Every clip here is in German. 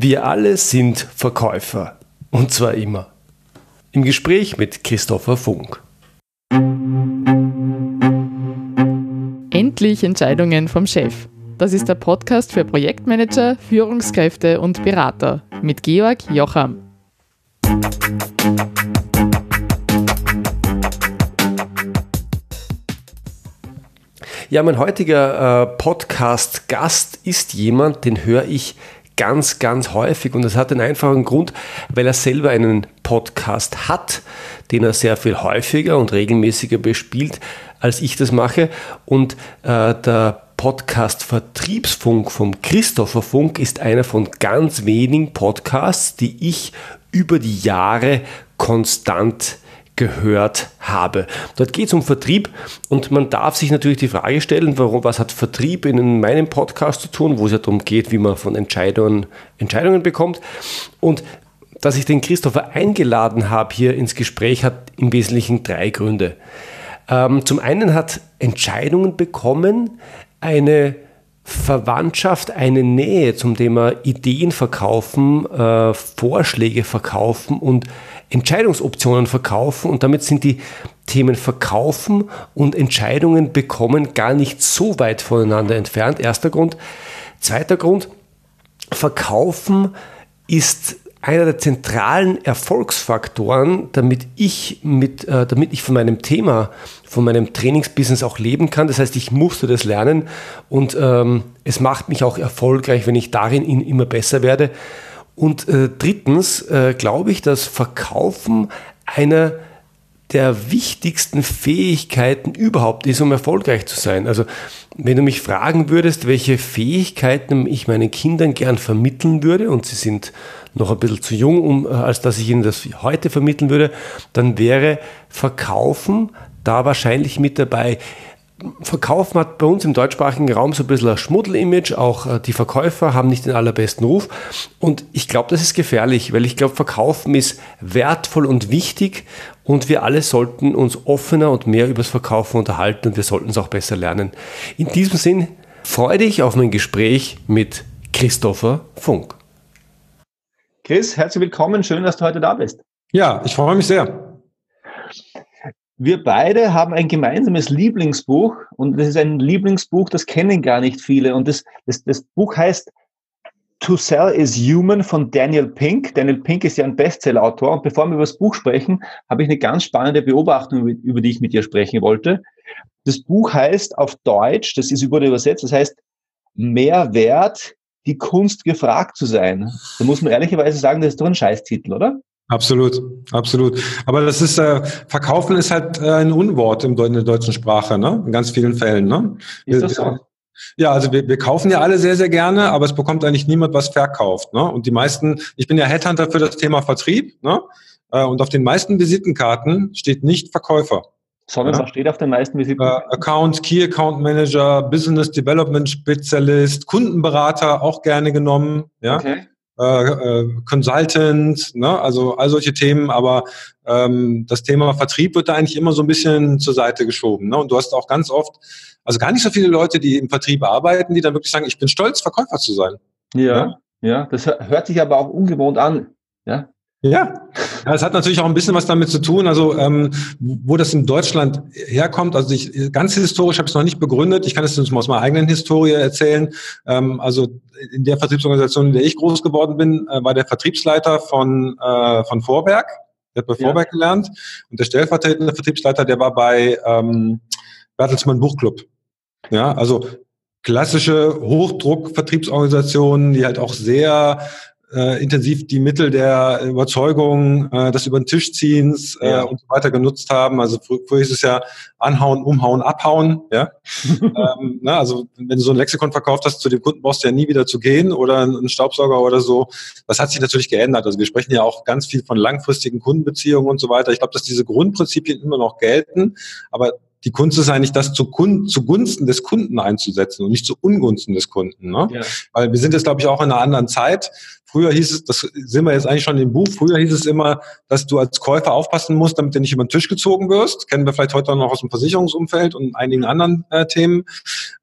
Wir alle sind Verkäufer. Und zwar immer. Im Gespräch mit Christopher Funk. Endlich Entscheidungen vom Chef. Das ist der Podcast für Projektmanager, Führungskräfte und Berater mit Georg Jocham. Ja, mein heutiger äh, Podcast-Gast ist jemand, den höre ich ganz, ganz häufig und das hat den einfachen Grund, weil er selber einen Podcast hat, den er sehr viel häufiger und regelmäßiger bespielt, als ich das mache. Und äh, der Podcast Vertriebsfunk vom Christopher Funk ist einer von ganz wenigen Podcasts, die ich über die Jahre konstant gehört habe. Dort geht es um Vertrieb und man darf sich natürlich die Frage stellen, warum, was hat Vertrieb in meinem Podcast zu tun, wo es ja darum geht, wie man von Entscheidungen Entscheidungen bekommt. Und dass ich den Christopher eingeladen habe hier ins Gespräch, hat im Wesentlichen drei Gründe. Ähm, zum einen hat Entscheidungen bekommen eine Verwandtschaft, eine Nähe zum Thema Ideen verkaufen, äh, Vorschläge verkaufen und Entscheidungsoptionen verkaufen und damit sind die Themen Verkaufen und Entscheidungen bekommen gar nicht so weit voneinander entfernt. Erster Grund. Zweiter Grund. Verkaufen ist einer der zentralen Erfolgsfaktoren, damit ich mit, äh, damit ich von meinem Thema, von meinem Trainingsbusiness auch leben kann. Das heißt, ich musste das lernen und ähm, es macht mich auch erfolgreich, wenn ich darin immer besser werde. Und äh, drittens äh, glaube ich, dass Verkaufen einer der wichtigsten Fähigkeiten überhaupt ist, um erfolgreich zu sein. Also wenn du mich fragen würdest, welche Fähigkeiten ich meinen Kindern gern vermitteln würde, und sie sind noch ein bisschen zu jung, um, äh, als dass ich ihnen das heute vermitteln würde, dann wäre Verkaufen da wahrscheinlich mit dabei. Verkaufen hat bei uns im deutschsprachigen Raum so ein bisschen ein Schmuddel-Image. Auch äh, die Verkäufer haben nicht den allerbesten Ruf. Und ich glaube, das ist gefährlich, weil ich glaube, Verkaufen ist wertvoll und wichtig. Und wir alle sollten uns offener und mehr über das Verkaufen unterhalten und wir sollten es auch besser lernen. In diesem Sinn freue dich auf mein Gespräch mit Christopher Funk. Chris, herzlich willkommen. Schön, dass du heute da bist. Ja, ich freue mich sehr. Wir beide haben ein gemeinsames Lieblingsbuch und das ist ein Lieblingsbuch, das kennen gar nicht viele. Und das, das, das Buch heißt To Sell is Human von Daniel Pink. Daniel Pink ist ja ein Bestsellerautor. Und bevor wir über das Buch sprechen, habe ich eine ganz spannende Beobachtung, über die ich mit dir sprechen wollte. Das Buch heißt auf Deutsch, das ist über übersetzt, das heißt Mehrwert, die Kunst gefragt zu sein. Da muss man ehrlicherweise sagen, das ist doch ein Scheißtitel, oder? Absolut, absolut. Aber das ist, äh, Verkaufen ist halt äh, ein Unwort im, in der deutschen Sprache, ne? In ganz vielen Fällen, ne? Ist das so? Ja, also wir, wir kaufen ja alle sehr, sehr gerne, aber es bekommt eigentlich niemand was verkauft. Ne? Und die meisten, ich bin ja Headhunter für das Thema Vertrieb, ne? Äh, und auf den meisten Visitenkarten steht nicht Verkäufer. Sondern ja? was steht auf den meisten Visitenkarten? Äh, Account, Key Account Manager, Business Development Spezialist, Kundenberater auch gerne genommen. Ja. Okay äh, äh, Consultant, ne? also all solche Themen, aber ähm, das Thema Vertrieb wird da eigentlich immer so ein bisschen zur Seite geschoben. Ne? Und du hast auch ganz oft, also gar nicht so viele Leute, die im Vertrieb arbeiten, die dann wirklich sagen, ich bin stolz, Verkäufer zu sein. Ja, ja, ja das hört sich aber auch ungewohnt an. Ja, ja, es hat natürlich auch ein bisschen was damit zu tun, also ähm, wo das in Deutschland herkommt. Also ich, ganz historisch habe ich es noch nicht begründet. Ich kann es uns mal aus meiner eigenen Historie erzählen. Ähm, also in der Vertriebsorganisation, in der ich groß geworden bin, äh, war der Vertriebsleiter von äh, von Vorwerk. Der hat bei ja. Vorwerk gelernt und der stellvertretende Vertriebsleiter, der war bei ähm, Bertelsmann Buchclub. Ja, also klassische Hochdruck-Vertriebsorganisationen, die halt auch sehr äh, intensiv die Mittel der Überzeugung, äh, des über den Tisch ziehens äh, ja. und so weiter genutzt haben. Also früher ist es ja anhauen, umhauen, abhauen. Ja? ähm, na, also wenn du so ein Lexikon verkauft hast, zu dem Kunden brauchst du ja nie wieder zu gehen oder einen Staubsauger oder so. Das hat sich natürlich geändert. Also wir sprechen ja auch ganz viel von langfristigen Kundenbeziehungen und so weiter. Ich glaube, dass diese Grundprinzipien immer noch gelten, aber die Kunst ist eigentlich, das zu Kunden, zugunsten des Kunden einzusetzen und nicht zu Ungunsten des Kunden. Ne? Ja. Weil wir sind jetzt, glaube ich, auch in einer anderen Zeit. Früher hieß es, das sind wir jetzt eigentlich schon im Buch, früher hieß es immer, dass du als Käufer aufpassen musst, damit du nicht über den Tisch gezogen wirst. Kennen wir vielleicht heute noch aus dem Versicherungsumfeld und einigen anderen äh, Themen.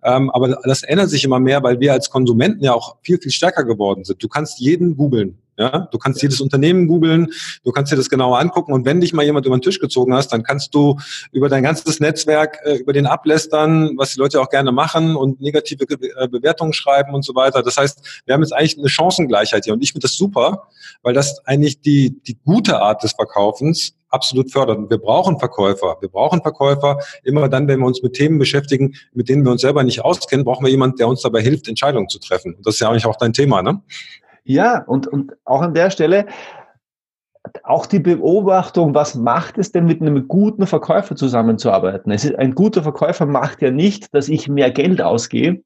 Ähm, aber das ändert sich immer mehr, weil wir als Konsumenten ja auch viel, viel stärker geworden sind. Du kannst jeden googeln. Ja, du kannst jedes Unternehmen googeln, du kannst dir das genauer angucken und wenn dich mal jemand über den Tisch gezogen hast, dann kannst du über dein ganzes Netzwerk äh, über den ablästern, was die Leute auch gerne machen und negative äh, Bewertungen schreiben und so weiter. Das heißt, wir haben jetzt eigentlich eine Chancengleichheit hier und ich finde das super, weil das eigentlich die die gute Art des Verkaufens absolut fördert. Und wir brauchen Verkäufer. Wir brauchen Verkäufer. Immer dann, wenn wir uns mit Themen beschäftigen, mit denen wir uns selber nicht auskennen, brauchen wir jemanden, der uns dabei hilft, Entscheidungen zu treffen. Und das ist ja eigentlich auch dein Thema, ne? Ja, und, und auch an der Stelle, auch die Beobachtung, was macht es denn mit einem guten Verkäufer zusammenzuarbeiten? Es ist, ein guter Verkäufer macht ja nicht, dass ich mehr Geld ausgehe.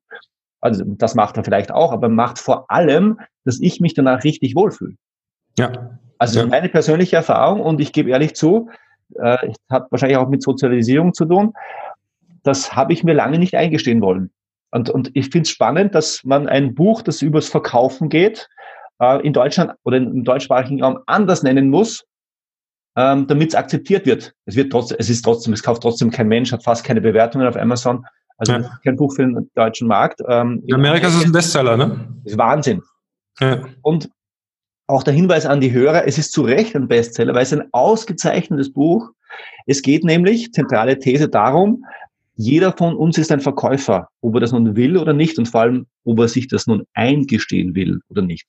Also das macht er vielleicht auch, aber macht vor allem, dass ich mich danach richtig wohlfühle. Ja. Also ja. meine persönliche Erfahrung und ich gebe ehrlich zu, äh, hat wahrscheinlich auch mit Sozialisierung zu tun. Das habe ich mir lange nicht eingestehen wollen. Und, und ich finde es spannend, dass man ein Buch, das übers Verkaufen geht, äh, in Deutschland oder im deutschsprachigen Raum anders nennen muss, ähm, damit es akzeptiert wird. Es wird trotzdem, es ist trotzdem, es kauft trotzdem kein Mensch, hat fast keine Bewertungen auf Amazon. Also ja. kein Buch für den deutschen Markt. Ähm, in Amerika ist es ein Bestseller, ne? Das ist Wahnsinn. Ja. Und auch der Hinweis an die Hörer, es ist zu Recht ein Bestseller, weil es ein ausgezeichnetes Buch. Es geht nämlich, zentrale These, darum, jeder von uns ist ein Verkäufer, ob er das nun will oder nicht und vor allem, ob er sich das nun eingestehen will oder nicht.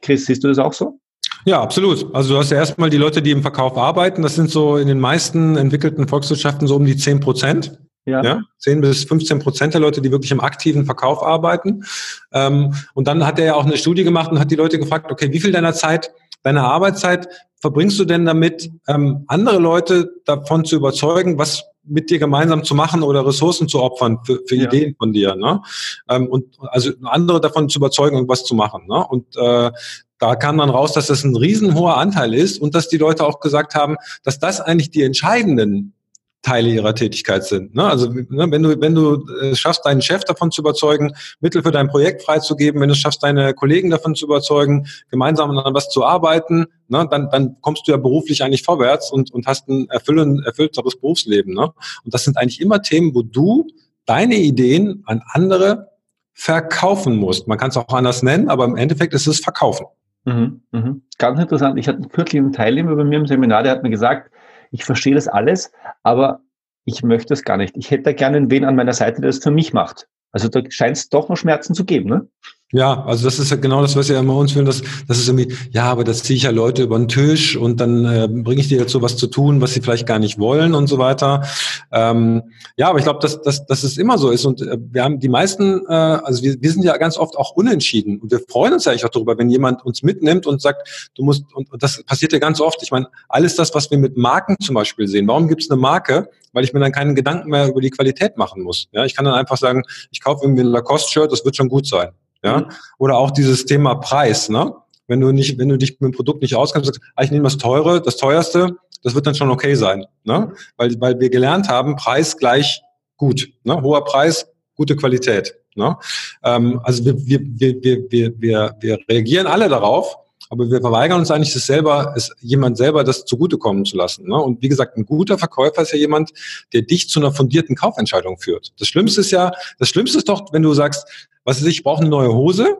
Chris, siehst du das auch so? Ja, absolut. Also du hast ja erstmal die Leute, die im Verkauf arbeiten. Das sind so in den meisten entwickelten Volkswirtschaften so um die 10 Prozent. Ja. ja. 10 bis 15 Prozent der Leute, die wirklich im aktiven Verkauf arbeiten. Ähm, und dann hat er ja auch eine Studie gemacht und hat die Leute gefragt, okay, wie viel deiner Zeit, deiner Arbeitszeit verbringst du denn damit, ähm, andere Leute davon zu überzeugen, was mit dir gemeinsam zu machen oder Ressourcen zu opfern für, für ja. Ideen von dir. Ne? Ähm, und also andere davon zu überzeugen, irgendwas zu machen. Ne? Und äh, da kam dann raus, dass das ein riesenhoher Anteil ist und dass die Leute auch gesagt haben, dass das eigentlich die entscheidenden Teile ihrer Tätigkeit sind. Ne? Also ne, wenn du wenn du äh, schaffst, deinen Chef davon zu überzeugen, Mittel für dein Projekt freizugeben, wenn du schaffst, deine Kollegen davon zu überzeugen, gemeinsam an was zu arbeiten, ne, dann dann kommst du ja beruflich eigentlich vorwärts und und hast ein erfüllend, erfüllteres Berufsleben. Ne? Und das sind eigentlich immer Themen, wo du deine Ideen an andere verkaufen musst. Man kann es auch anders nennen, aber im Endeffekt ist es Verkaufen. Mhm, mhm. Ganz interessant. Ich hatte kürzlich einen Teilnehmer bei mir im Seminar, der hat mir gesagt, ich verstehe das alles, aber ich möchte es gar nicht. Ich hätte gerne wen an meiner Seite, der es für mich macht. Also da scheint es doch noch Schmerzen zu geben, ne? Ja, also das ist ja genau das, was ja immer uns fühlen, dass das ist irgendwie, ja, aber das ziehe ich ja Leute über den Tisch und dann äh, bringe ich dir dazu, was zu tun, was sie vielleicht gar nicht wollen und so weiter. Ähm, ja, aber ich glaube, dass, dass, dass es immer so ist und äh, wir haben die meisten, äh, also wir, wir sind ja ganz oft auch unentschieden und wir freuen uns ja eigentlich auch darüber, wenn jemand uns mitnimmt und sagt, du musst, und, und das passiert ja ganz oft. Ich meine, alles das, was wir mit Marken zum Beispiel sehen. Warum gibt es eine Marke? Weil ich mir dann keinen Gedanken mehr über die Qualität machen muss. Ja, ich kann dann einfach sagen, ich kaufe mir ein Lacoste-Shirt, das wird schon gut sein. Ja? Mhm. Oder auch dieses Thema Preis, ne? Wenn du nicht, wenn du dich mit dem Produkt nicht auskennst, sagst, ah, ich nehme das teure, das teuerste, das wird dann schon okay sein. Ne? Weil, weil wir gelernt haben, Preis gleich gut. Ne? Hoher Preis, gute Qualität. Ne? Ähm, also wir, wir, wir, wir, wir, wir reagieren alle darauf, aber wir verweigern uns eigentlich, das selber, es jemand selber das zugutekommen zu lassen. Ne? Und wie gesagt, ein guter Verkäufer ist ja jemand, der dich zu einer fundierten Kaufentscheidung führt. Das Schlimmste ist ja, das Schlimmste ist doch, wenn du sagst, was ist, ich brauche eine neue Hose,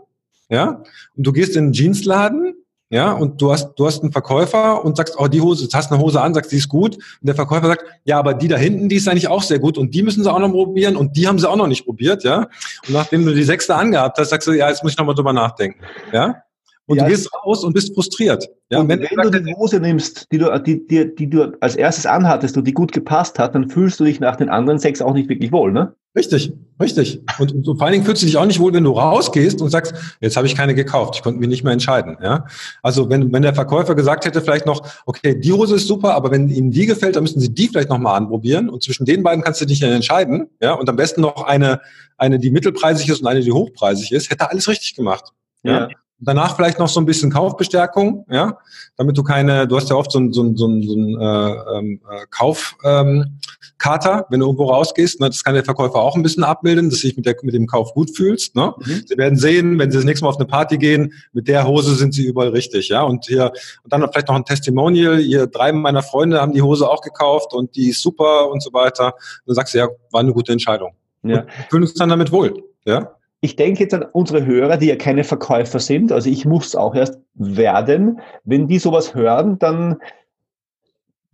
ja, und du gehst in einen Jeansladen, ja, und du hast, du hast einen Verkäufer und sagst, oh, die Hose, du hast eine Hose an, sagst, die ist gut. Und der Verkäufer sagt, ja, aber die da hinten, die ist eigentlich auch sehr gut und die müssen sie auch noch probieren und die haben sie auch noch nicht probiert, ja. Und nachdem du die sechste angehabt hast, sagst du, ja, jetzt muss ich nochmal drüber nachdenken, ja. Und ja, du gehst raus und bist frustriert. Ja, und wenn, wenn du die Hose nimmst, die du, die, die, die du als erstes anhattest und die gut gepasst hat, dann fühlst du dich nach den anderen sechs auch nicht wirklich wohl, ne? Richtig, richtig. Und, und, vor allen Dingen fühlst du dich auch nicht wohl, wenn du rausgehst und sagst, jetzt habe ich keine gekauft, ich konnte mich nicht mehr entscheiden. Ja? Also wenn, wenn der Verkäufer gesagt hätte vielleicht noch, okay, die Hose ist super, aber wenn Ihnen die gefällt, dann müssen Sie die vielleicht nochmal anprobieren und zwischen den beiden kannst du dich dann entscheiden. Ja? Und am besten noch eine, eine, die mittelpreisig ist und eine, die hochpreisig ist, hätte er alles richtig gemacht. Ja. ja. Danach vielleicht noch so ein bisschen Kaufbestärkung, ja, damit du keine, du hast ja oft so ein, so ein, so ein, so ein äh, ähm, äh, Kauf, ähm, wenn du irgendwo rausgehst. Ne, das kann der Verkäufer auch ein bisschen abbilden, dass du dich mit, der, mit dem Kauf gut fühlst. Ne? Mhm. Sie werden sehen, wenn sie das nächste Mal auf eine Party gehen, mit der Hose sind sie überall richtig. ja. Und hier und dann vielleicht noch ein Testimonial. Hier drei meiner Freunde haben die Hose auch gekauft und die ist super und so weiter. dann sagst du, ja, war eine gute Entscheidung. Ja. Und fühlen uns dann damit wohl. Ja ich denke jetzt an unsere Hörer, die ja keine Verkäufer sind. Also ich muss auch erst werden. Wenn die sowas hören, dann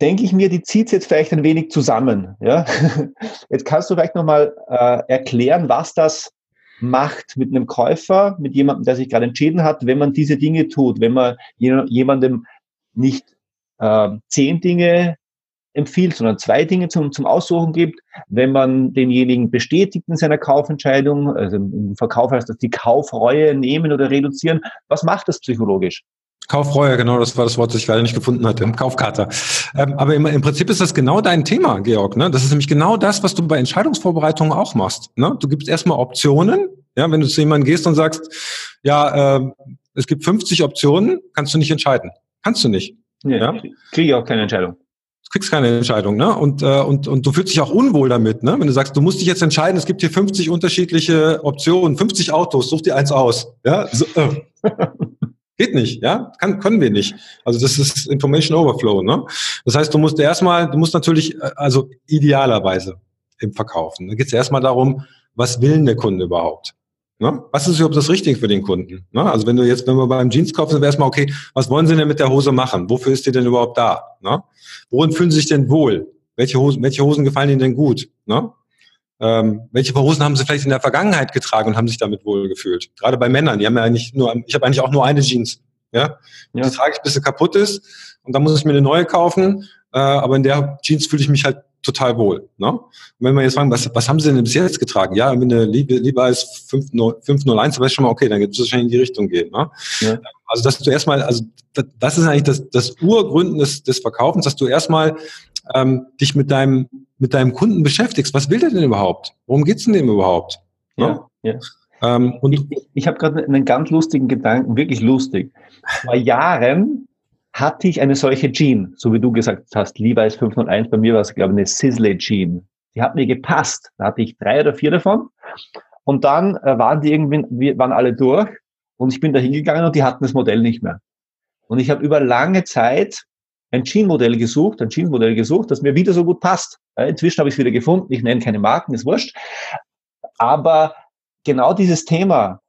denke ich mir, die zieht es jetzt vielleicht ein wenig zusammen. Ja? Jetzt kannst du vielleicht nochmal äh, erklären, was das macht mit einem Käufer, mit jemandem, der sich gerade entschieden hat, wenn man diese Dinge tut, wenn man jemandem nicht äh, zehn Dinge empfiehlt, sondern zwei Dinge zum, zum Aussuchen gibt. Wenn man denjenigen bestätigt in seiner Kaufentscheidung, also im Verkauf heißt das die Kaufreue nehmen oder reduzieren, was macht das psychologisch? Kaufreue, genau, das war das Wort, das ich gerade nicht gefunden hatte. Kaufkater. Ähm, aber im, im, Prinzip ist das genau dein Thema, Georg. Ne? Das ist nämlich genau das, was du bei Entscheidungsvorbereitungen auch machst. Ne? Du gibst erstmal Optionen. Ja, wenn du zu jemandem gehst und sagst, ja, äh, es gibt 50 Optionen, kannst du nicht entscheiden. Kannst du nicht. Nee, ja? Kriege ich auch keine Entscheidung. Du kriegst keine Entscheidung, ne? Und, äh, und, und du fühlst dich auch unwohl damit, ne? Wenn du sagst, du musst dich jetzt entscheiden, es gibt hier 50 unterschiedliche Optionen, 50 Autos, such dir eins aus. Ja? So, äh. Geht nicht, ja? Kann, können wir nicht. Also das ist Information Overflow, ne? Das heißt, du musst erstmal, du musst natürlich, äh, also idealerweise im Verkaufen. Da geht es erstmal darum, was will der Kunde überhaupt? Ne? Was ist überhaupt das Richtige für den Kunden? Ne? Also wenn du jetzt, wenn wir beim Jeans kaufen, dann wäre erstmal, okay, was wollen sie denn mit der Hose machen? Wofür ist die denn überhaupt da? Ne? Worin fühlen sie sich denn wohl? Welche Hosen, welche Hosen gefallen ihnen denn gut? Ne? Ähm, welche Hosen haben sie vielleicht in der Vergangenheit getragen und haben sich damit wohl gefühlt? Gerade bei Männern, die haben ja eigentlich nur, ich habe eigentlich auch nur eine Jeans. Ja? ja. Die trage ich, bis sie kaputt ist und dann muss ich mir eine neue kaufen. Äh, aber in der Jeans fühle ich mich halt total wohl. Ne? Und wenn wir jetzt fragen, was, was haben sie denn bis jetzt getragen? Ja, wenn eine Liebe, lieber als 501, dann weiß ich schon mal, okay, dann wird es wahrscheinlich in die Richtung gehen. Ne? Ja. Also, dass du erstmal, also das ist eigentlich das, das Urgründen des, des Verkaufens, dass du erstmal ähm, dich mit deinem mit deinem Kunden beschäftigst. Was will der denn überhaupt? Worum geht's denn dem überhaupt? Ja, ja. Ähm, und ich ich, ich habe gerade einen ganz lustigen Gedanken, wirklich lustig. Vor Jahren hatte ich eine solche Jean, so wie du gesagt hast, Levi's 501, bei mir war es, glaube ich, eine Sisley Jean. Die hat mir gepasst. Da hatte ich drei oder vier davon. Und dann äh, waren die irgendwie, waren alle durch und ich bin da hingegangen und die hatten das Modell nicht mehr. Und ich habe über lange Zeit ein Jean-Modell gesucht, ein Jeans-Modell gesucht, das mir wieder so gut passt. Inzwischen habe ich es wieder gefunden. Ich nenne keine Marken, ist wurscht. Aber genau dieses Thema,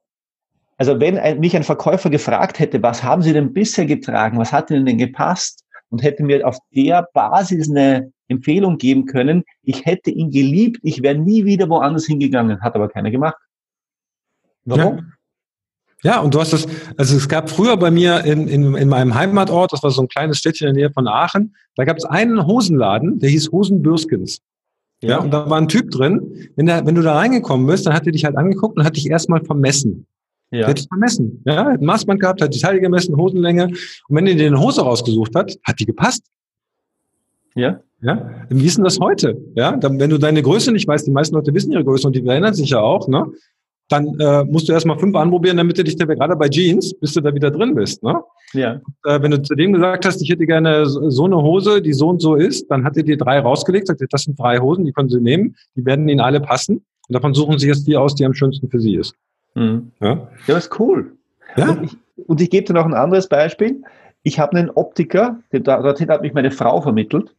also wenn ein, mich ein Verkäufer gefragt hätte, was haben Sie denn bisher getragen, was hat Ihnen denn gepasst und hätte mir auf der Basis eine Empfehlung geben können, ich hätte ihn geliebt, ich wäre nie wieder woanders hingegangen, hat aber keiner gemacht. Warum? Ja. Ja, und du hast das, also es gab früher bei mir in, in, in meinem Heimatort, das war so ein kleines Städtchen in der Nähe von Aachen, da gab es einen Hosenladen, der hieß Hosenbürskens. Ja. ja, und da war ein Typ drin. Wenn, der, wenn du da reingekommen bist, dann hat er dich halt angeguckt und hat dich erstmal vermessen. Ja. Der hat dich vermessen. Ja, hat ein Maßband gehabt, hat die Teile gemessen, Hosenlänge. Und wenn er dir eine Hose rausgesucht hat, hat die gepasst. Ja. Ja. Wie ist denn das heute? Ja, dann, wenn du deine Größe nicht weißt, die meisten Leute wissen ihre Größe und die erinnern sich ja auch, ne? dann äh, musst du erstmal fünf anprobieren, damit du dich da gerade bei Jeans, bis du da wieder drin bist. Ne? Ja. Und, äh, wenn du zu dem gesagt hast, ich hätte gerne so eine Hose, die so und so ist, dann hat er dir drei rausgelegt, sagt, das sind drei Hosen, die können Sie nehmen, die werden Ihnen alle passen. Und davon suchen Sie jetzt die aus, die am schönsten für Sie ist. Mhm. Ja? ja, ist cool. Ja? Und ich, und ich gebe dir noch ein anderes Beispiel. Ich habe einen Optiker, dorthin hat mich meine Frau vermittelt.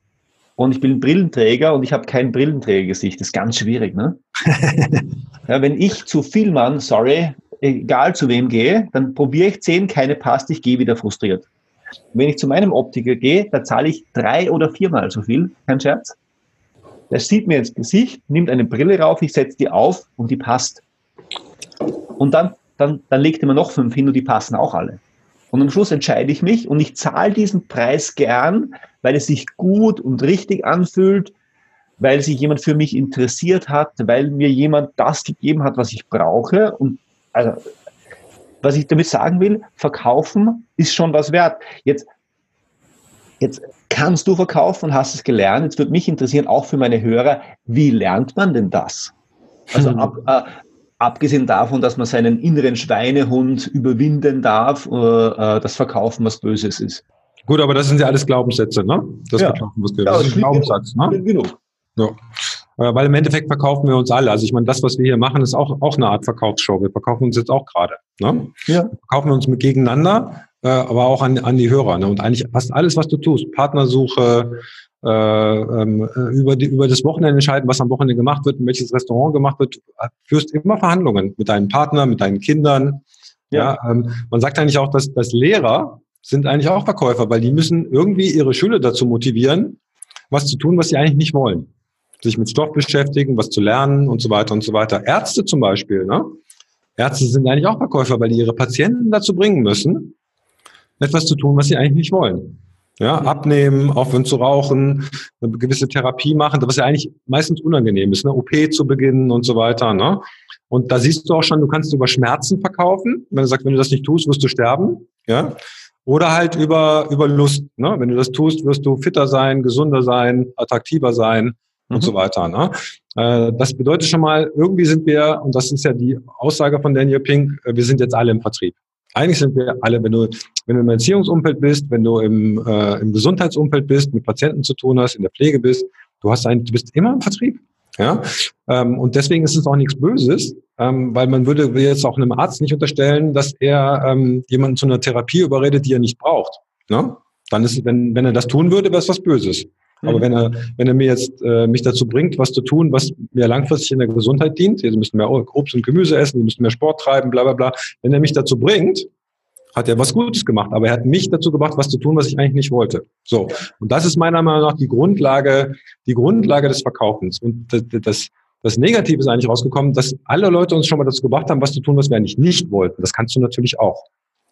Und ich bin Brillenträger und ich habe kein Brillenträgergesicht. Das ist ganz schwierig, ne? ja, wenn ich zu viel Mann, sorry, egal zu wem gehe, dann probiere ich zehn, keine passt, ich gehe wieder frustriert. Wenn ich zu meinem Optiker gehe, da zahle ich drei oder viermal so viel, kein Scherz. Der sieht mir ins Gesicht, nimmt eine Brille rauf, ich setze die auf und die passt. Und dann, dann, dann legt mir noch fünf hin und die passen auch alle. Und am Schluss entscheide ich mich und ich zahle diesen Preis gern, weil es sich gut und richtig anfühlt, weil sich jemand für mich interessiert hat, weil mir jemand das gegeben hat, was ich brauche. Und also, was ich damit sagen will, verkaufen ist schon was wert. Jetzt, jetzt kannst du verkaufen und hast es gelernt. Jetzt würde mich interessieren, auch für meine Hörer, wie lernt man denn das? Also ab, äh, abgesehen davon, dass man seinen inneren Schweinehund überwinden darf, äh, äh das Verkaufen was Böses ist. Gut, aber das sind ja alles Glaubenssätze, ne? Das Ja. Verkaufen was Böses. Ja, das ist ein Glaubenssatz, ne? Schlimm genug. Ja. Äh, Weil im Endeffekt verkaufen wir uns alle. Also ich meine, das, was wir hier machen, ist auch, auch eine Art Verkaufsshow. Wir verkaufen uns jetzt auch gerade. Ne? Ja. Wir verkaufen uns mit gegeneinander, äh, aber auch an, an die Hörer. Ne? Und eigentlich fast alles, was du tust, Partnersuche, äh, ähm, äh, über, die, über das Wochenende entscheiden, was am Wochenende gemacht wird, in welches Restaurant gemacht wird, du führst immer Verhandlungen mit deinem Partner, mit deinen Kindern. Ja, ähm, man sagt eigentlich auch, dass, dass Lehrer sind eigentlich auch Verkäufer, weil die müssen irgendwie ihre Schüler dazu motivieren, was zu tun, was sie eigentlich nicht wollen. Sich mit Stoff beschäftigen, was zu lernen und so weiter und so weiter. Ärzte zum Beispiel, ne? Ärzte sind eigentlich auch Verkäufer, weil die ihre Patienten dazu bringen müssen, etwas zu tun, was sie eigentlich nicht wollen. Ja, abnehmen, aufhören zu rauchen, eine gewisse Therapie machen, was ja eigentlich meistens unangenehm ist, ne? OP zu beginnen und so weiter, ne? Und da siehst du auch schon, du kannst über Schmerzen verkaufen. Wenn du sagst, wenn du das nicht tust, wirst du sterben, ja? Oder halt über, über Lust, ne? Wenn du das tust, wirst du fitter sein, gesunder sein, attraktiver sein und Mhm. so weiter, ne? Äh, Das bedeutet schon mal, irgendwie sind wir, und das ist ja die Aussage von Daniel Pink, äh, wir sind jetzt alle im Vertrieb. Eigentlich sind wir alle, wenn du, wenn du im Erziehungsumfeld bist, wenn du im, äh, im Gesundheitsumfeld bist, mit Patienten zu tun hast, in der Pflege bist, du hast ein, du bist immer im Vertrieb. Ja, ähm, und deswegen ist es auch nichts Böses, ähm, weil man würde jetzt auch einem Arzt nicht unterstellen, dass er ähm, jemanden zu einer Therapie überredet, die er nicht braucht. Ne? Dann ist wenn, wenn er das tun würde, wäre es was Böses. Aber Mhm. wenn er, wenn er mir jetzt äh, mich dazu bringt, was zu tun, was mir langfristig in der Gesundheit dient, sie müssen mehr Obst und Gemüse essen, sie müssen mehr Sport treiben, bla bla bla. Wenn er mich dazu bringt, hat er was Gutes gemacht, aber er hat mich dazu gebracht, was zu tun, was ich eigentlich nicht wollte. So. Und das ist meiner Meinung nach die Grundlage, die Grundlage des Verkaufens. Und das, das, das Negative ist eigentlich rausgekommen, dass alle Leute uns schon mal dazu gebracht haben, was zu tun, was wir eigentlich nicht wollten. Das kannst du natürlich auch.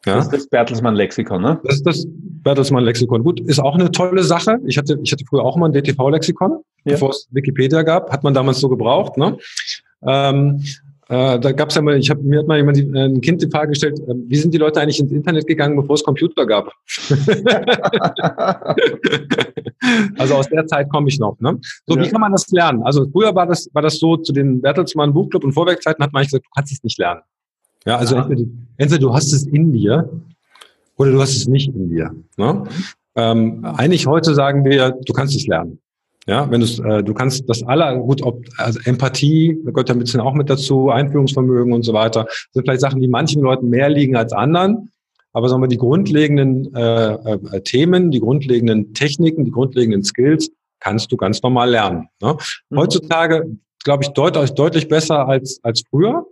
Ja? Das ist das Bertelsmann-Lexikon, ne? Das ist das Bertelsmann-Lexikon. Gut, ist auch eine tolle Sache. Ich hatte, ich hatte früher auch mal ein DTV-Lexikon, Ja. bevor es Wikipedia gab, hat man damals so gebraucht. Ne? Ähm, äh, da gab's ja mal, ich habe mir hat mal jemand die, äh, ein Kind die Frage gestellt, äh, wie sind die Leute eigentlich ins Internet gegangen, bevor es Computer gab? also aus der Zeit komme ich noch. Ne? So, Ja. wie kann man das lernen? Also früher war das, war das so, zu den Bertelsmann Buchclub und Vorwerkzeiten hat man eigentlich gesagt, du kannst es nicht lernen. Ja, also Ja. entweder, entweder du hast es in dir oder du hast es nicht in dir. Ne? Ähm, eigentlich heute sagen wir, du kannst es lernen. Ja, wenn du äh, du kannst das aller gut, ob also Empathie gehört ja ein bisschen auch mit dazu, Einführungsvermögen und so weiter, sind vielleicht Sachen, die manchen Leuten mehr liegen als anderen. Aber sagen wir die grundlegenden äh, äh, Themen, die grundlegenden Techniken, die grundlegenden Skills kannst du ganz normal lernen. Ne? Mhm. Heutzutage glaube ich deutlich deutlich besser als als früher.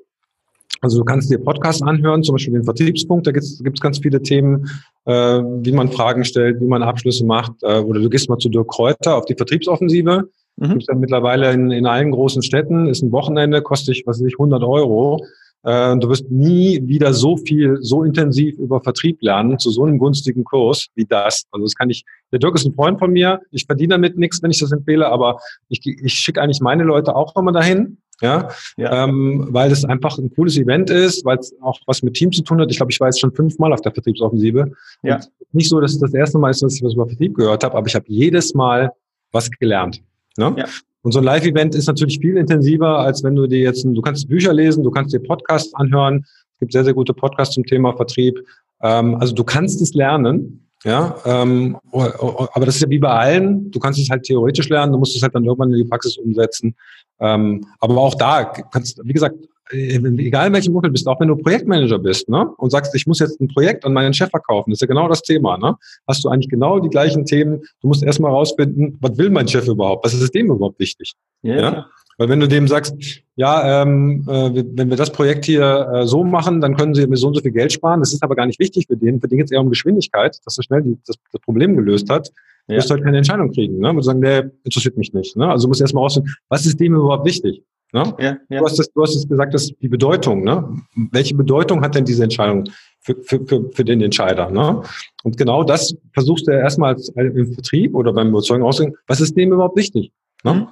Also du kannst dir Podcasts anhören, zum Beispiel den Vertriebspunkt, da gibt es ganz viele Themen, äh, wie man Fragen stellt, wie man Abschlüsse macht. Äh, oder du gehst mal zu Dirk Kräuter auf die Vertriebsoffensive. Mhm. Gibt es ja mittlerweile in, in allen großen Städten, ist ein Wochenende, kostet dich, was weiß ich, 100 Euro. Äh, du wirst nie wieder so viel, so intensiv über Vertrieb lernen, zu so einem günstigen Kurs wie das. Also das kann ich, der Dirk ist ein Freund von mir, ich verdiene damit nichts, wenn ich das empfehle, aber ich, ich schicke eigentlich meine Leute auch immer dahin. Ja, Ja. ähm, weil es einfach ein cooles Event ist, weil es auch was mit Team zu tun hat. Ich glaube, ich war jetzt schon fünfmal auf der Vertriebsoffensive. Ja. Und nicht so, dass es das erste Mal ist, dass ich was über Vertrieb gehört habe, aber ich habe jedes Mal was gelernt. Ne? Ja. Und so ein Live-Event ist natürlich viel intensiver, als wenn du dir jetzt, ein- du kannst Bücher lesen, du kannst dir Podcasts anhören. Es gibt sehr, sehr gute Podcasts zum Thema Vertrieb. Ähm, also du kannst es lernen. Ja, ähm, o- o- aber das ist ja wie bei allen. Du kannst es halt theoretisch lernen, du musst es halt dann irgendwann in die Praxis umsetzen. Ähm, aber auch da kannst, wie gesagt, äh, egal in welchem Umfeld bist, auch wenn du Projektmanager bist, ne, und sagst, ich muss jetzt ein Projekt an meinen Chef verkaufen, das ist ja genau das Thema, ne? Hast du eigentlich genau die gleichen Themen. Du musst erstmal rausfinden, was will mein Chef überhaupt? Was ist dem überhaupt wichtig? Ja. Ja. Weil wenn du dem sagst, ja, ähm, äh, wenn wir das Projekt hier äh, so machen, dann können sie mir so und so viel Geld sparen. Das ist aber gar nicht wichtig für den. Für den geht es eher um Geschwindigkeit, dass er schnell die, das, das Problem gelöst hat. Du Ja. wirst halt keine Entscheidung kriegen. Ne? Und sagen, nee, interessiert mich nicht. Ne? Also du musst erstmal rausfinden, was ist dem überhaupt wichtig? Ne? Ja, ja. Du hast du es gesagt, dass die Bedeutung, ne? Welche Bedeutung hat denn diese Entscheidung für, für, für, für den Entscheider? Ne? Und genau das versuchst du ja erstmal als im Vertrieb oder beim Überzeugen auszugehen, was ist dem überhaupt wichtig? Ne?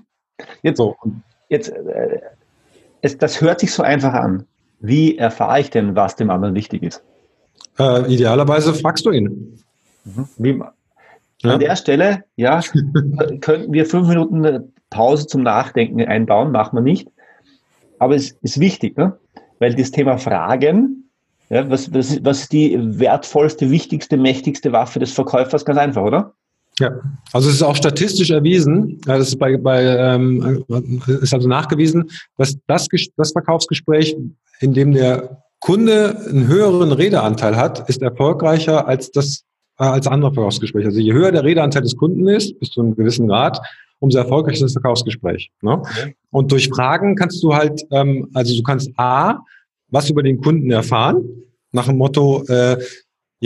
Jetzt, So. Jetzt äh, es, das hört sich so einfach an. Wie erfahre ich denn, was dem anderen wichtig ist? Äh, idealerweise fragst du ihn. Wie, Ja. An der Stelle, ja, könnten wir fünf Minuten Pause zum Nachdenken einbauen, machen wir nicht. aber es ist wichtig, ne? weil das Thema Fragen, ja, was, was, was ist die wertvollste, wichtigste, mächtigste Waffe des Verkäufers? Ganz einfach, oder? Ja, also es ist auch statistisch erwiesen, das ist bei, bei ähm, ist also nachgewiesen, dass das, das Verkaufsgespräch, in dem der Kunde einen höheren Redeanteil hat, ist erfolgreicher als das äh, als andere Verkaufsgespräche. Also je höher der Redeanteil des Kunden ist, bis zu einem gewissen Grad, umso erfolgreicher ist das Verkaufsgespräch. Ne? Okay. Und durch Fragen kannst du halt, ähm, also du kannst A, was über den Kunden erfahren, nach dem Motto, äh,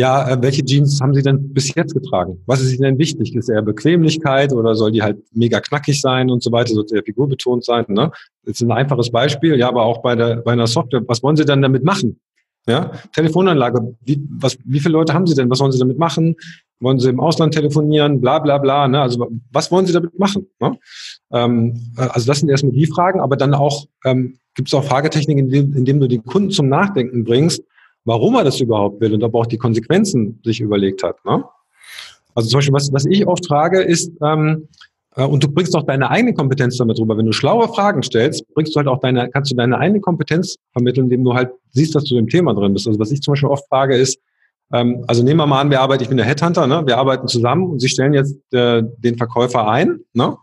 ja, äh, welche Jeans haben Sie denn bis jetzt getragen? Was ist Ihnen denn wichtig? Ist eher Bequemlichkeit oder soll die halt mega knackig sein und so weiter? Soll der Figur betont sein? Ne? Das ist ein einfaches Beispiel, ja, aber auch bei, der, bei einer Software. Was wollen Sie dann damit machen? Ja, Telefonanlage. Wie, was, wie viele Leute haben Sie denn? Was wollen Sie damit machen? Wollen Sie im Ausland telefonieren? Bla bla bla. Ne? Also was wollen Sie damit machen? Ne? Ähm, also das sind erstmal die Fragen, aber dann auch ähm, gibt es auch Fragetechniken, in in dem du die Kunden zum Nachdenken bringst warum er das überhaupt will und ob er auch die Konsequenzen sich überlegt hat. Ne? Also zum Beispiel, was, was ich oft frage, ist, ähm, äh, und du bringst auch deine eigene Kompetenz damit rüber. Wenn du schlaue Fragen stellst, bringst du halt auch deine, kannst du deine eigene Kompetenz vermitteln, indem du halt siehst, dass du im Thema drin bist. Also was ich zum Beispiel oft frage ist, ähm, also nehmen wir mal an, wir arbeiten, ich bin der Headhunter, ne? wir arbeiten zusammen und sie stellen jetzt äh, den Verkäufer ein ne?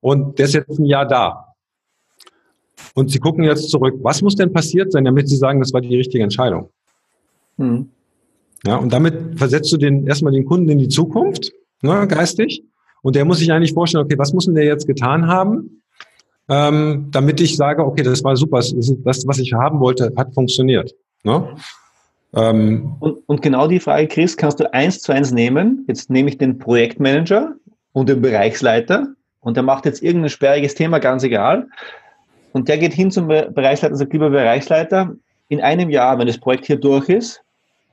und der ist jetzt ein Jahr da. Und sie gucken jetzt zurück. Was muss denn passiert sein, damit sie sagen, das war die richtige Entscheidung? Mhm. Ja, und damit versetzt du den, erstmal den Kunden in die Zukunft, ne, geistig. Und der muss sich eigentlich vorstellen, okay, was muss denn der jetzt getan haben, ähm, damit ich sage, okay, das war super, das, was ich haben wollte, hat funktioniert. Ne? Ähm, und, und genau die Frage, Chris, kannst du eins zu eins nehmen. Jetzt nehme ich den Projektmanager und den Bereichsleiter und der macht jetzt irgendein sperriges Thema, ganz egal. Und der geht hin zum Bereichsleiter und sagt, lieber Bereichsleiter, in einem Jahr, wenn das Projekt hier durch ist,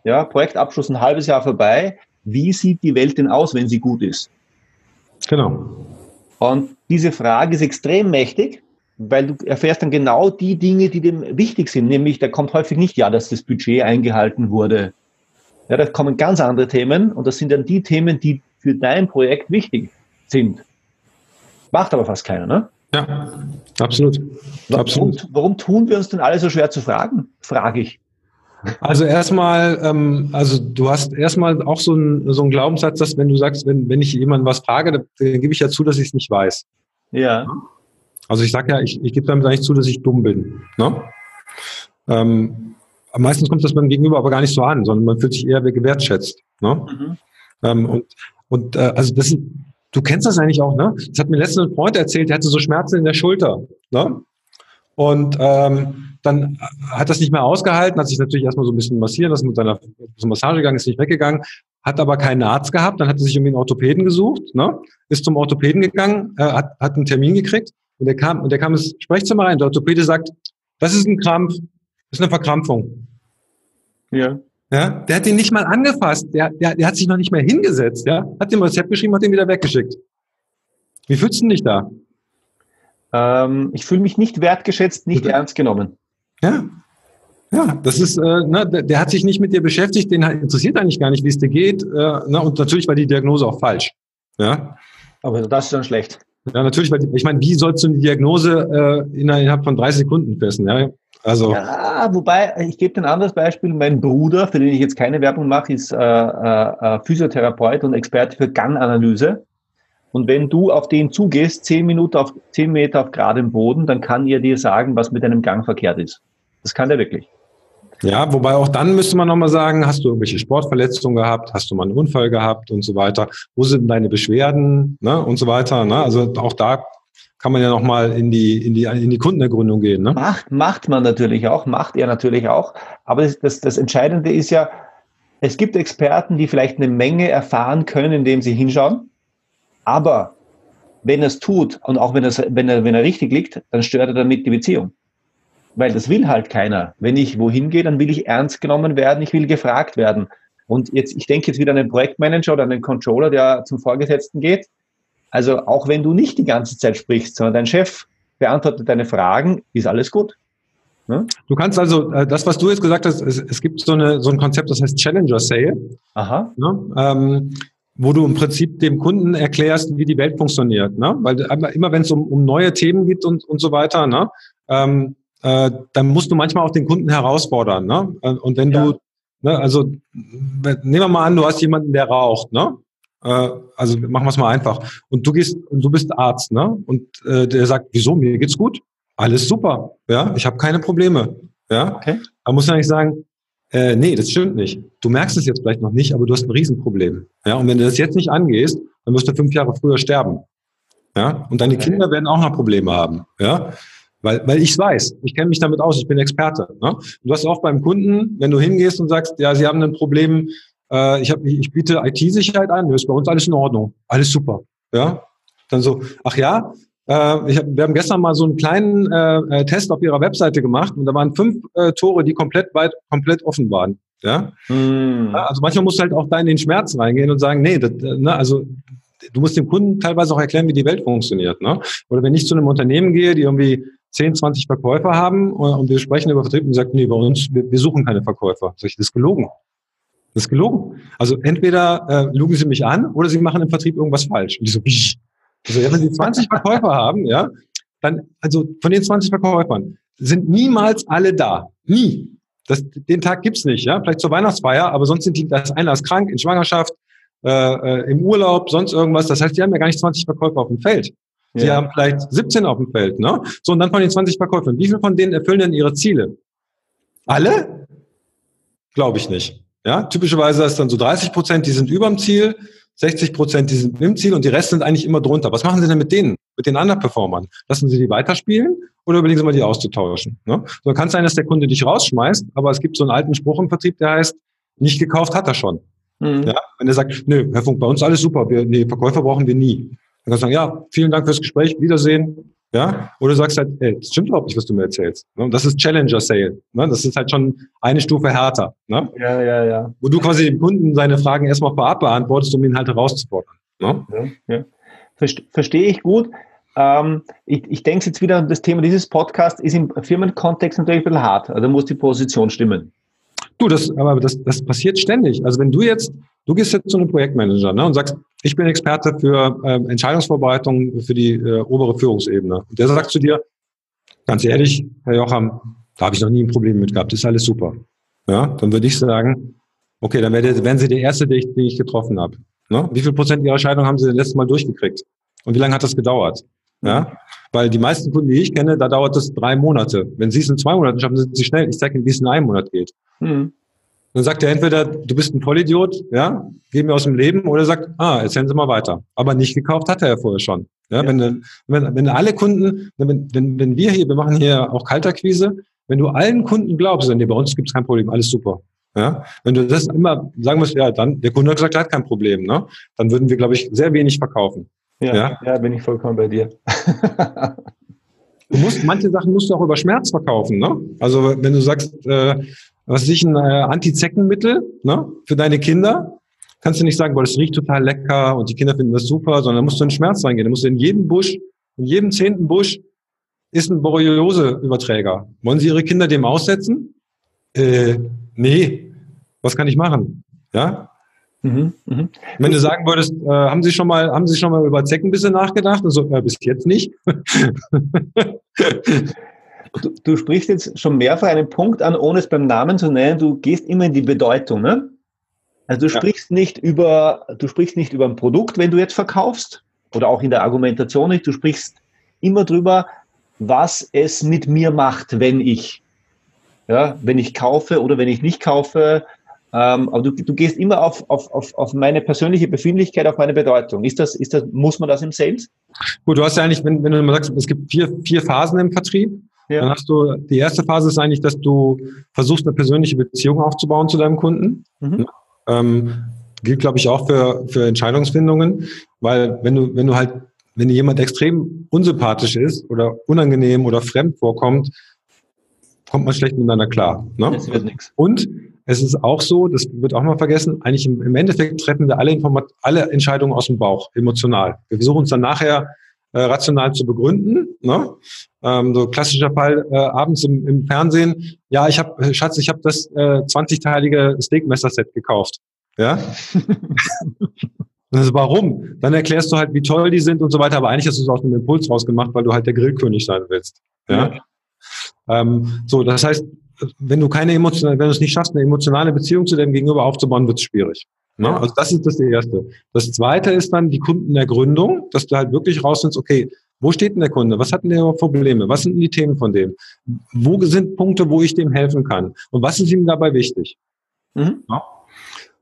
ja, Projektabschluss ein halbes Jahr vorbei. Wie sieht die Welt denn aus, wenn sie gut ist? Genau. Und diese Frage ist extrem mächtig, weil du erfährst dann genau die Dinge, die dem wichtig sind. Nämlich, da kommt häufig nicht, ja, dass das Budget eingehalten wurde. Ja, da kommen ganz andere Themen und das sind dann die Themen, die für dein Projekt wichtig sind. Macht aber fast keiner, ne? Ja, absolut. Warum, absolut. warum tun wir uns denn alle so schwer zu fragen? Frage ich. Also erstmal, ähm, also du hast erstmal auch so einen so einen Glaubenssatz, dass wenn du sagst, wenn, wenn ich jemanden was frage, dann, dann gebe ich ja zu, dass ich es nicht weiß. Ja. Also ich sage ja, ich, ich gebe damit eigentlich zu, dass ich dumm bin. Ne? Ähm, meistens kommt das beim Gegenüber aber gar nicht so an, sondern man fühlt sich eher gewertschätzt. Ne? Mhm. Ähm, und und äh, also das du kennst das eigentlich auch, ne? Das hat mir letztens ein Freund erzählt, der hatte so Schmerzen in der Schulter. Ne? Und ähm, dann hat das nicht mehr ausgehalten, hat sich natürlich erstmal so ein bisschen massieren lassen mit seiner zum Massagegang, ist nicht weggegangen, hat aber keinen Arzt gehabt, dann hat er sich irgendwie einen Orthopäden gesucht, ne? ist zum Orthopäden gegangen, äh, hat, hat einen Termin gekriegt und der kam, und der kam ins Sprechzimmer rein. Der Orthopäde sagt, das ist ein Krampf, das ist eine Verkrampfung. Ja. Ja, der hat ihn nicht mal angefasst, der, der, der hat sich noch nicht mehr hingesetzt, ja, hat dem Rezept geschrieben, hat ihn wieder weggeschickt. Wie fühlst du dich da? Ähm, ich fühle mich nicht wertgeschätzt, nicht ernst genommen. Ja. Ja, das ist, äh, ne, der, hat sich nicht mit dir beschäftigt, den interessiert eigentlich gar nicht, wie es dir geht. Äh, ne, und natürlich war die Diagnose auch falsch. Ja. Aber das ist dann schlecht. Ja, natürlich, weil ich meine, wie sollst du eine Diagnose äh, innerhalb von drei Sekunden fessen? Ja, also. Ja, wobei, ich gebe dir ein anderes Beispiel. Mein Bruder, für den ich jetzt keine Werbung mache, ist äh, äh, Physiotherapeut und Experte für Ganganalyse. Und wenn du auf den zugehst, zehn Minuten auf zehn Meter auf geradem Boden, dann kann er dir sagen, was mit deinem Gang verkehrt ist. Das kann der wirklich. Ja, wobei auch dann müsste man nochmal sagen, hast du irgendwelche Sportverletzungen gehabt, hast du mal einen Unfall gehabt und so weiter, wo sind deine Beschwerden ne, und so weiter. Ne? Also auch da kann man ja nochmal in die, in, die, in die Kundenergründung gehen. Ne? Macht, macht man natürlich auch, macht er natürlich auch. Aber das, das, das Entscheidende ist ja, es gibt Experten, die vielleicht eine Menge erfahren können, indem sie hinschauen. Aber wenn er es tut und auch wenn, wenn, er, wenn er richtig liegt, dann stört er damit die Beziehung. Weil das will halt keiner. Wenn ich wohin gehe, dann will ich ernst genommen werden, ich will gefragt werden. Und jetzt, ich denke jetzt wieder an den Projektmanager oder an den Controller, der zum Vorgesetzten geht. Also auch wenn du nicht die ganze Zeit sprichst, sondern dein Chef beantwortet deine Fragen, ist alles gut. Ne? Du kannst also, äh, das, was du jetzt gesagt hast, es, es gibt so, eine, so ein Konzept, das heißt Challenger Sale. Aha. Ne? Ähm, wo du im Prinzip dem Kunden erklärst, wie die Welt funktioniert. Ne? Weil immer, wenn es um, um neue Themen geht und, und so weiter, ne? ähm, äh, dann musst du manchmal auch den Kunden herausfordern. Ne? Und wenn ja. du, ne, also nehmen wir mal an, du hast jemanden, der raucht, ne? Äh, also machen wir es mal einfach. Und du gehst und du bist Arzt, ne? Und äh, der sagt, wieso, mir geht's gut? Alles super, ja, ich habe keine Probleme. Ja, okay. Da muss man nicht sagen, äh, nee, das stimmt nicht. Du merkst es jetzt vielleicht noch nicht, aber du hast ein Riesenproblem. Ja, und wenn du das jetzt nicht angehst, dann wirst du fünf Jahre früher sterben. Ja, und deine okay. Kinder werden auch noch Probleme haben. Ja, weil, weil ich weiß, ich kenne mich damit aus, ich bin Experte. Ne? Du hast auch beim Kunden, wenn du hingehst und sagst, ja, sie haben ein Problem, äh, ich, hab, ich biete IT-Sicherheit an, ist bei uns alles in Ordnung, alles super. Ja, dann so, ach ja, äh, hab, wir haben gestern mal so einen kleinen äh, äh, Test auf ihrer Webseite gemacht und da waren fünf äh, Tore, die komplett weit, komplett offen waren. Ja? Hm. ja? Also manchmal musst du halt auch da in den Schmerz reingehen und sagen, nee, das, äh, ne, also du musst dem Kunden teilweise auch erklären, wie die Welt funktioniert. Ne? Oder wenn ich zu einem Unternehmen gehe, die irgendwie 10, 20 Verkäufer haben und wir sprechen über Vertrieb und sagen, nee, bei uns, wir, wir suchen keine Verkäufer. Sag ich, das ist gelogen. Das ist gelogen. Also entweder äh, lügen sie mich an oder sie machen im Vertrieb irgendwas falsch. Und die so, Psch. Also wenn sie 20 Verkäufer haben, ja, dann, also von den 20 Verkäufern sind niemals alle da. Nie. Das, den Tag gibt's nicht, ja. Vielleicht zur Weihnachtsfeier, aber sonst sind die, da ist einer ist krank, in Schwangerschaft, äh, äh, im Urlaub, sonst irgendwas. Das heißt, die haben ja gar nicht 20 Verkäufer auf dem Feld. Sie ja. haben vielleicht 17 auf dem Feld, ne? So, und dann von den 20 Verkäufern, wie viele von denen erfüllen denn ihre Ziele? Alle? Glaube ich nicht. Ja, typischerweise ist dann so 30 Prozent, die sind überm Ziel, 60 Prozent, die sind im Ziel und die Rest sind eigentlich immer drunter. Was machen Sie denn mit denen, mit den anderen Performern? Lassen Sie die weiterspielen oder überlegen Sie mal, die auszutauschen? Ne? So kann es sein, dass der Kunde dich rausschmeißt, aber es gibt so einen alten Spruch im Vertrieb, der heißt, nicht gekauft hat er schon. Mhm. Ja? Wenn er sagt, nö, Herr Funk, bei uns alles super, wir, nee, Verkäufer brauchen wir nie. Dann kannst du sagen, ja, vielen Dank fürs Gespräch, Wiedersehen. Ja, oder du sagst halt, ey, das stimmt überhaupt nicht, was du mir erzählst. Ne? Das ist Challenger Sale. Ne? Das ist halt schon eine Stufe härter. Ne? Ja, ja, ja. Wo du quasi dem Kunden seine Fragen erstmal vorab beantwortest, um ihn halt herauszufordern. Ne? Ja, ja. Verstehe ich gut. Ähm, ich, ich denke jetzt wieder, das Thema dieses Podcasts ist im Firmenkontext natürlich ein bisschen hart. Also muss die Position stimmen. Du, das, aber das, das passiert ständig. Also wenn du jetzt, du gehst jetzt zu einem Projektmanager ne, und sagst, ich bin Experte für äh, Entscheidungsvorbereitung für die äh, obere Führungsebene. Und der sagt zu dir, ganz ehrlich, Herr Jocham, da habe ich noch nie ein Problem mit gehabt, das ist alles super. Ja, dann würde ich sagen, okay, dann wären Sie der Erste, den ich, den ich getroffen habe. Ne? Wie viel Prozent Ihrer Scheidung haben Sie denn letztes Mal durchgekriegt? Und wie lange hat das gedauert? Ja, weil die meisten Kunden, die ich kenne, da dauert das drei Monate. Wenn Sie es in zwei Monaten schaffen, sind Sie schnell. Ich zeige Ihnen, wie es in einem Monat geht. Mhm. Dann sagt er entweder, du bist ein Vollidiot, ja, geh mir aus dem Leben, oder sagt, ah, erzählen Sie mal weiter. Aber nicht gekauft hat er ja vorher schon. Ja, ja. Wenn, wenn, wenn alle Kunden, wenn, wenn, wenn wir hier, wir machen hier auch Kalterquise, wenn du allen Kunden glaubst, nee, bei uns gibt es kein Problem, alles super. Ja, wenn du das immer sagen musst, ja, dann, der Kunde hat gesagt, er hat kein Problem, ne? Dann würden wir, glaube ich, sehr wenig verkaufen. Ja, ja, ja bin ich vollkommen bei dir. du musst, manche Sachen musst du auch über Schmerz verkaufen, ne? Also, wenn du sagst, äh, was ist ich, ein äh, Antizeckenmittel ne, für deine Kinder. Kannst du nicht sagen, weil es riecht total lecker und die Kinder finden das super, sondern musst du in Schmerz reingehen. Du musst in jedem Busch, in jedem zehnten Busch ist ein Borreliose-Überträger. Wollen Sie Ihre Kinder dem aussetzen? Äh, nee. Was kann ich machen? Ja? Mhm, mh. Wenn du sagen würdest, äh, haben Sie schon mal, haben Sie schon mal über Zeckenbisse nachgedacht? Also äh, bis jetzt nicht. Du, du, sprichst jetzt schon mehrfach einen Punkt an, ohne es beim Namen zu nennen. Du gehst immer in die Bedeutung, ne? Also du ja. sprichst nicht über, du sprichst nicht über ein Produkt, wenn du jetzt verkaufst, oder auch in der Argumentation nicht. Du sprichst immer drüber, was es mit mir macht, wenn ich, ja, wenn ich kaufe oder wenn ich nicht kaufe. Ähm, aber du, du gehst immer auf, auf, auf, auf meine persönliche Befindlichkeit, auf meine Bedeutung. Ist das, ist das, muss man das im Sales? Gut, du hast ja eigentlich, wenn, wenn du mal sagst, es gibt vier, vier Phasen im Vertrieb. Ja. Dann hast du, die erste Phase ist eigentlich, dass du versuchst, eine persönliche Beziehung aufzubauen zu deinem Kunden. Mhm. Ähm, gilt, glaube ich, auch für, für Entscheidungsfindungen, weil wenn du, wenn du halt, wenn dir jemand extrem unsympathisch ist oder unangenehm oder fremd vorkommt, kommt man schlecht miteinander klar. Ne? Das wird nichts. Und es ist auch so, das wird auch mal vergessen, eigentlich im, im Endeffekt treffen wir alle, Informat alle Entscheidungen aus dem Bauch, emotional. Wir versuchen uns dann nachher äh, rational zu begründen. Ne? Ähm, so klassischer Fall äh, abends im, im Fernsehen. Ja, ich habe, Schatz, ich habe das äh, 20-teilige Steakmesser-Set gekauft. Ja. Ist warum? Dann erklärst du halt, wie toll die sind und so weiter, aber eigentlich hast du es aus einem Impuls rausgemacht, weil du halt der Grillkönig sein willst. Ja. ja. Ähm, so, das heißt, wenn du keine emotionale, wenn du es nicht schaffst, eine emotionale Beziehung zu deinem Gegenüber aufzubauen, wird es schwierig. Ne? Also das ist das Erste. Das Zweite ist dann die Kundenergründung, dass du halt wirklich rausfindest, okay, wo steht denn der Kunde? Was hat denn der überhaupt Probleme? Was sind denn die Themen von dem? Wo sind Punkte, wo ich dem helfen kann? Und was ist ihm dabei wichtig? Mhm. Ja?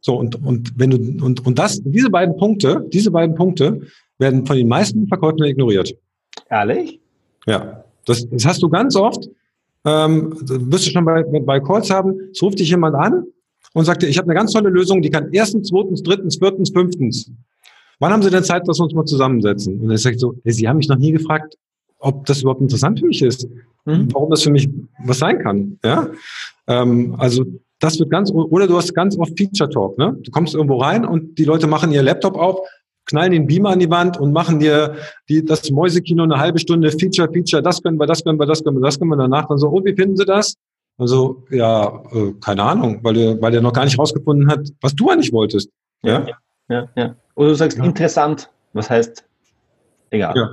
So, und, und wenn du, und, und das, diese beiden Punkte, diese beiden Punkte werden von den meisten Verkäufern ignoriert. Ehrlich? Ja. Das, das hast du ganz oft, ähm, wirst du schon bei, bei Calls haben, es ruft dich jemand an und sagt dir, ich habe eine ganz tolle Lösung, die kann erstens, zweitens, drittens, viertens, fünftens. Wann haben Sie denn Zeit, dass wir uns mal zusammensetzen? Und er sagt so, hey, Sie haben mich noch nie gefragt, ob das überhaupt interessant für mich ist, mhm. warum das für mich was sein kann. Ja, ähm, also das wird ganz, oder du hast ganz oft Feature Talk, ne? Du kommst irgendwo rein und die Leute machen ihr Laptop auf, knallen den Beamer an die Wand und machen dir die, das Mäusekino eine halbe Stunde Feature, Feature, das können wir, das können wir, das können wir, das können wir danach dann so, oh, wie finden Sie das? Also, ja, äh, keine Ahnung, weil der, weil der noch gar nicht rausgefunden hat, was du eigentlich wolltest. Ja, ja, ja. ja. Oder du sagst ja. interessant, was heißt, egal. Ja.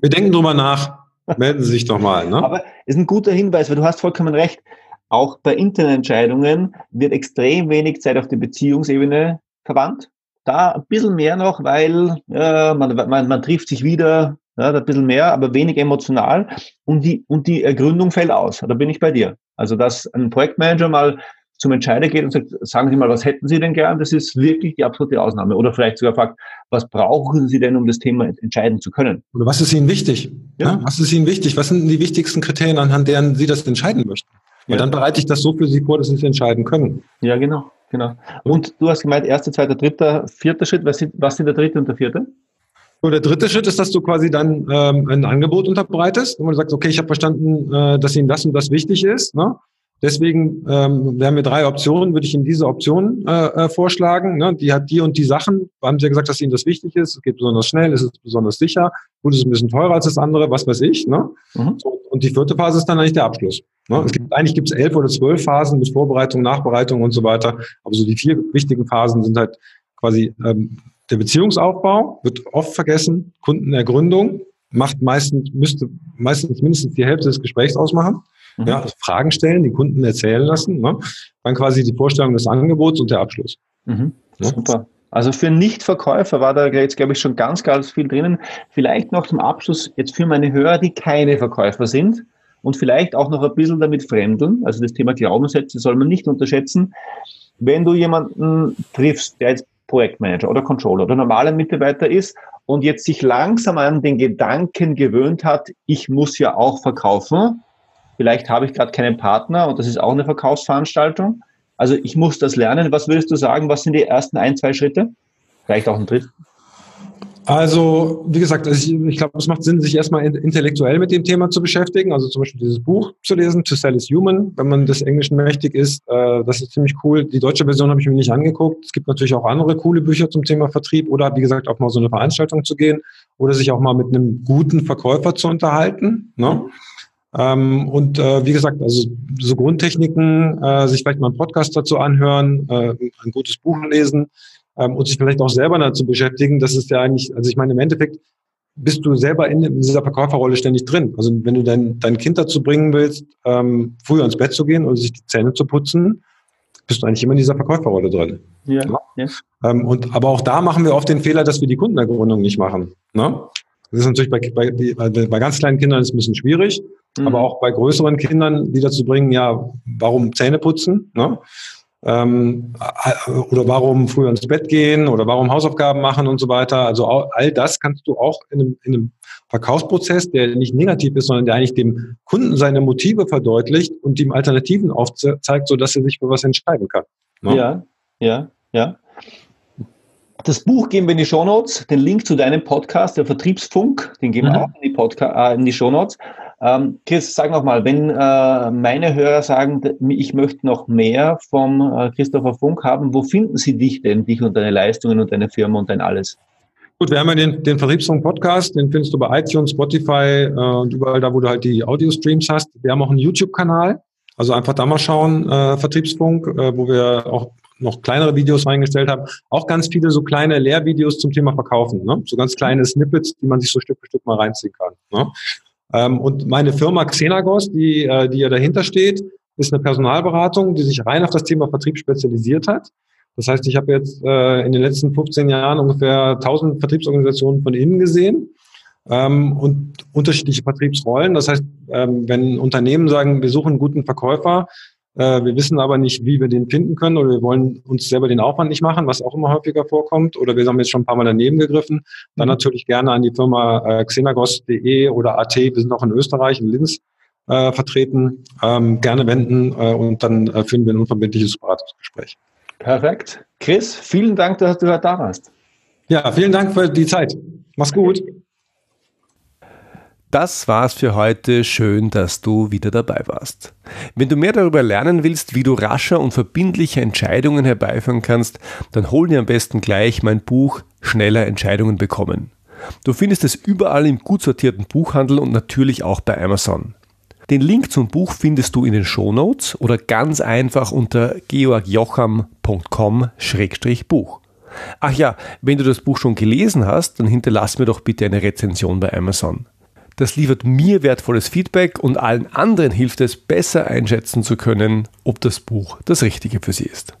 Wir denken drüber nach, melden Sie sich doch mal. Ne? Aber ist ein guter Hinweis, weil du hast vollkommen recht auch bei Internetentscheidungen wird extrem wenig Zeit auf die Beziehungsebene verwandt. Da ein bisschen mehr noch, weil äh, man, man, man trifft sich wieder, ja, ein bisschen mehr, aber wenig emotional und die, und die Ergründung fällt aus. Da bin ich bei dir. Also, dass ein Projektmanager mal zum Entscheider geht und sagt, sagen Sie mal, was hätten Sie denn gern? Das ist wirklich die absolute Ausnahme. Oder vielleicht sogar fragt, was brauchen Sie denn, um das Thema entscheiden zu können? Oder was ist Ihnen wichtig? Ja. Was ist Ihnen wichtig? Was sind die wichtigsten Kriterien, anhand deren Sie das entscheiden möchten? Und ja. dann bereite ich das so für Sie vor, dass Sie es entscheiden können. Ja, genau, genau. Und du hast gemeint, erster, zweiter, dritter, vierter Schritt. Was sind, was sind der dritte und der vierte? So, der dritte Schritt ist, dass du quasi dann ähm, ein Angebot unterbreitest, und du sagst, okay, ich habe verstanden, äh, dass Ihnen das und das wichtig ist. Ne? Deswegen ähm, wir haben wir drei Optionen, würde ich Ihnen diese Option äh, äh, vorschlagen. Ne? Die hat die und die Sachen. Haben Sie ja gesagt, dass Ihnen das wichtig ist. Es geht besonders schnell, es ist besonders sicher. Gut, es ist ein bisschen teurer als das andere, was weiß ich. Ne? Mhm. So, und die vierte Phase ist dann eigentlich der Abschluss. Ne? Es gibt, eigentlich gibt es elf oder zwölf Phasen mit Vorbereitung, Nachbereitung und so weiter. Aber so die vier wichtigen Phasen sind halt quasi ähm, der Beziehungsaufbau, wird oft vergessen, Kundenergründung, macht meistens, müsste meistens mindestens die Hälfte des Gesprächs ausmachen. Mhm. Ja, also Fragen stellen, die Kunden erzählen lassen. Ne? Dann quasi die Vorstellung des Angebots und der Abschluss. Mhm. Ja? Super. Also für Nichtverkäufer war da jetzt, glaube ich, schon ganz, ganz viel drinnen. Vielleicht noch zum Abschluss jetzt für meine Hörer, die keine Verkäufer sind und vielleicht auch noch ein bisschen damit fremdeln. Also das Thema Glaubenssätze soll man nicht unterschätzen. Wenn du jemanden triffst, der jetzt Projektmanager oder Controller oder normaler Mitarbeiter ist und jetzt sich langsam an den Gedanken gewöhnt hat, ich muss ja auch verkaufen, Vielleicht habe ich gerade keinen Partner und das ist auch eine Verkaufsveranstaltung. Also ich muss das lernen. Was würdest du sagen? Was sind die ersten ein, zwei Schritte? Vielleicht auch ein Dritt? Also, wie gesagt, ich, ich glaube, es macht Sinn, sich erstmal intellektuell mit dem Thema zu beschäftigen. Also zum Beispiel dieses Buch zu lesen, To Sell is Human, wenn man des Englischen mächtig ist. Äh, das ist ziemlich cool. Die deutsche Version habe ich mir nicht angeguckt. Es gibt natürlich auch andere coole Bücher zum Thema Vertrieb oder, wie gesagt, auch mal so eine Veranstaltung zu gehen oder sich auch mal mit einem guten Verkäufer zu unterhalten. Ne? Ähm, und äh, wie gesagt, also so Grundtechniken, äh, sich vielleicht mal einen Podcast dazu anhören, äh, ein gutes Buch lesen ähm, und sich vielleicht auch selber dazu beschäftigen. Das ist ja eigentlich, also ich meine, im Endeffekt bist du selber in, in dieser Verkäuferrolle ständig drin. Also wenn du dein, dein Kind dazu bringen willst, ähm, früher ins Bett zu gehen oder sich die Zähne zu putzen, bist du eigentlich immer in dieser Verkäuferrolle drin. Ja, ja. Ähm, und, aber auch da machen wir oft den Fehler, dass wir die Kundenergründung nicht machen. Ne? Das ist natürlich bei, bei, bei ganz kleinen Kindern ist ein bisschen schwierig. Mhm. Aber auch bei größeren Kindern wieder zu bringen, ja, warum Zähne putzen? Ne? Ähm, oder warum früher ins Bett gehen oder warum Hausaufgaben machen und so weiter. Also all das kannst du auch in einem, in einem Verkaufsprozess, der nicht negativ ist, sondern der eigentlich dem Kunden seine Motive verdeutlicht und ihm Alternativen aufzeigt, sodass er sich für was entscheiden kann. Ne? Ja, ja, ja. Das Buch geben wir in die Shownotes, den Link zu deinem Podcast, der Vertriebsfunk, den geben wir mhm. auch in die, Podca äh, in die Shownotes. Ähm, Chris, sag noch mal, wenn äh, meine Hörer sagen, ich möchte noch mehr vom äh, Christopher Funk haben, wo finden sie dich denn, dich und deine Leistungen und deine Firma und dein alles? Gut, wir haben ja den, den Vertriebsfunk-Podcast, den findest du bei iTunes, Spotify äh, und überall da, wo du halt die Audio-Streams hast. Wir haben auch einen YouTube-Kanal, also einfach da mal schauen, äh, Vertriebsfunk, äh, wo wir auch noch kleinere Videos reingestellt haben. Auch ganz viele so kleine Lehrvideos zum Thema Verkaufen, ne? so ganz kleine Snippets, die man sich so Stück für Stück mal reinziehen kann. Ne? Ähm, und meine Firma Xenagos, die, äh, die ja dahinter steht, ist eine Personalberatung, die sich rein auf das Thema Vertrieb spezialisiert hat. Das heißt, ich habe jetzt äh, in den letzten 15 Jahren ungefähr 1000 Vertriebsorganisationen von innen gesehen ähm, und unterschiedliche Vertriebsrollen. Das heißt, ähm, wenn Unternehmen sagen, wir suchen einen guten Verkäufer, wir wissen aber nicht, wie wir den finden können oder wir wollen uns selber den Aufwand nicht machen, was auch immer häufiger vorkommt oder wir haben jetzt schon ein paar Mal daneben gegriffen, dann mhm. natürlich gerne an die Firma äh, xenagos.de oder AT, wir sind auch in Österreich, in Linz äh, vertreten, ähm, gerne wenden äh, und dann äh, führen wir ein unverbindliches Beratungsgespräch. Perfekt. Chris, vielen Dank, dass du da warst. Ja, vielen Dank für die Zeit. Mach's gut. Das war's für heute. Schön, dass du wieder dabei warst. Wenn du mehr darüber lernen willst, wie du rascher und verbindliche Entscheidungen herbeiführen kannst, dann hol dir am besten gleich mein Buch Schneller Entscheidungen bekommen. Du findest es überall im gut sortierten Buchhandel und natürlich auch bei Amazon. Den Link zum Buch findest du in den Shownotes oder ganz einfach unter georgjocham.com-buch. Ach ja, wenn du das Buch schon gelesen hast, dann hinterlass mir doch bitte eine Rezension bei Amazon. Das liefert mir wertvolles Feedback und allen anderen hilft es, besser einschätzen zu können, ob das Buch das Richtige für sie ist.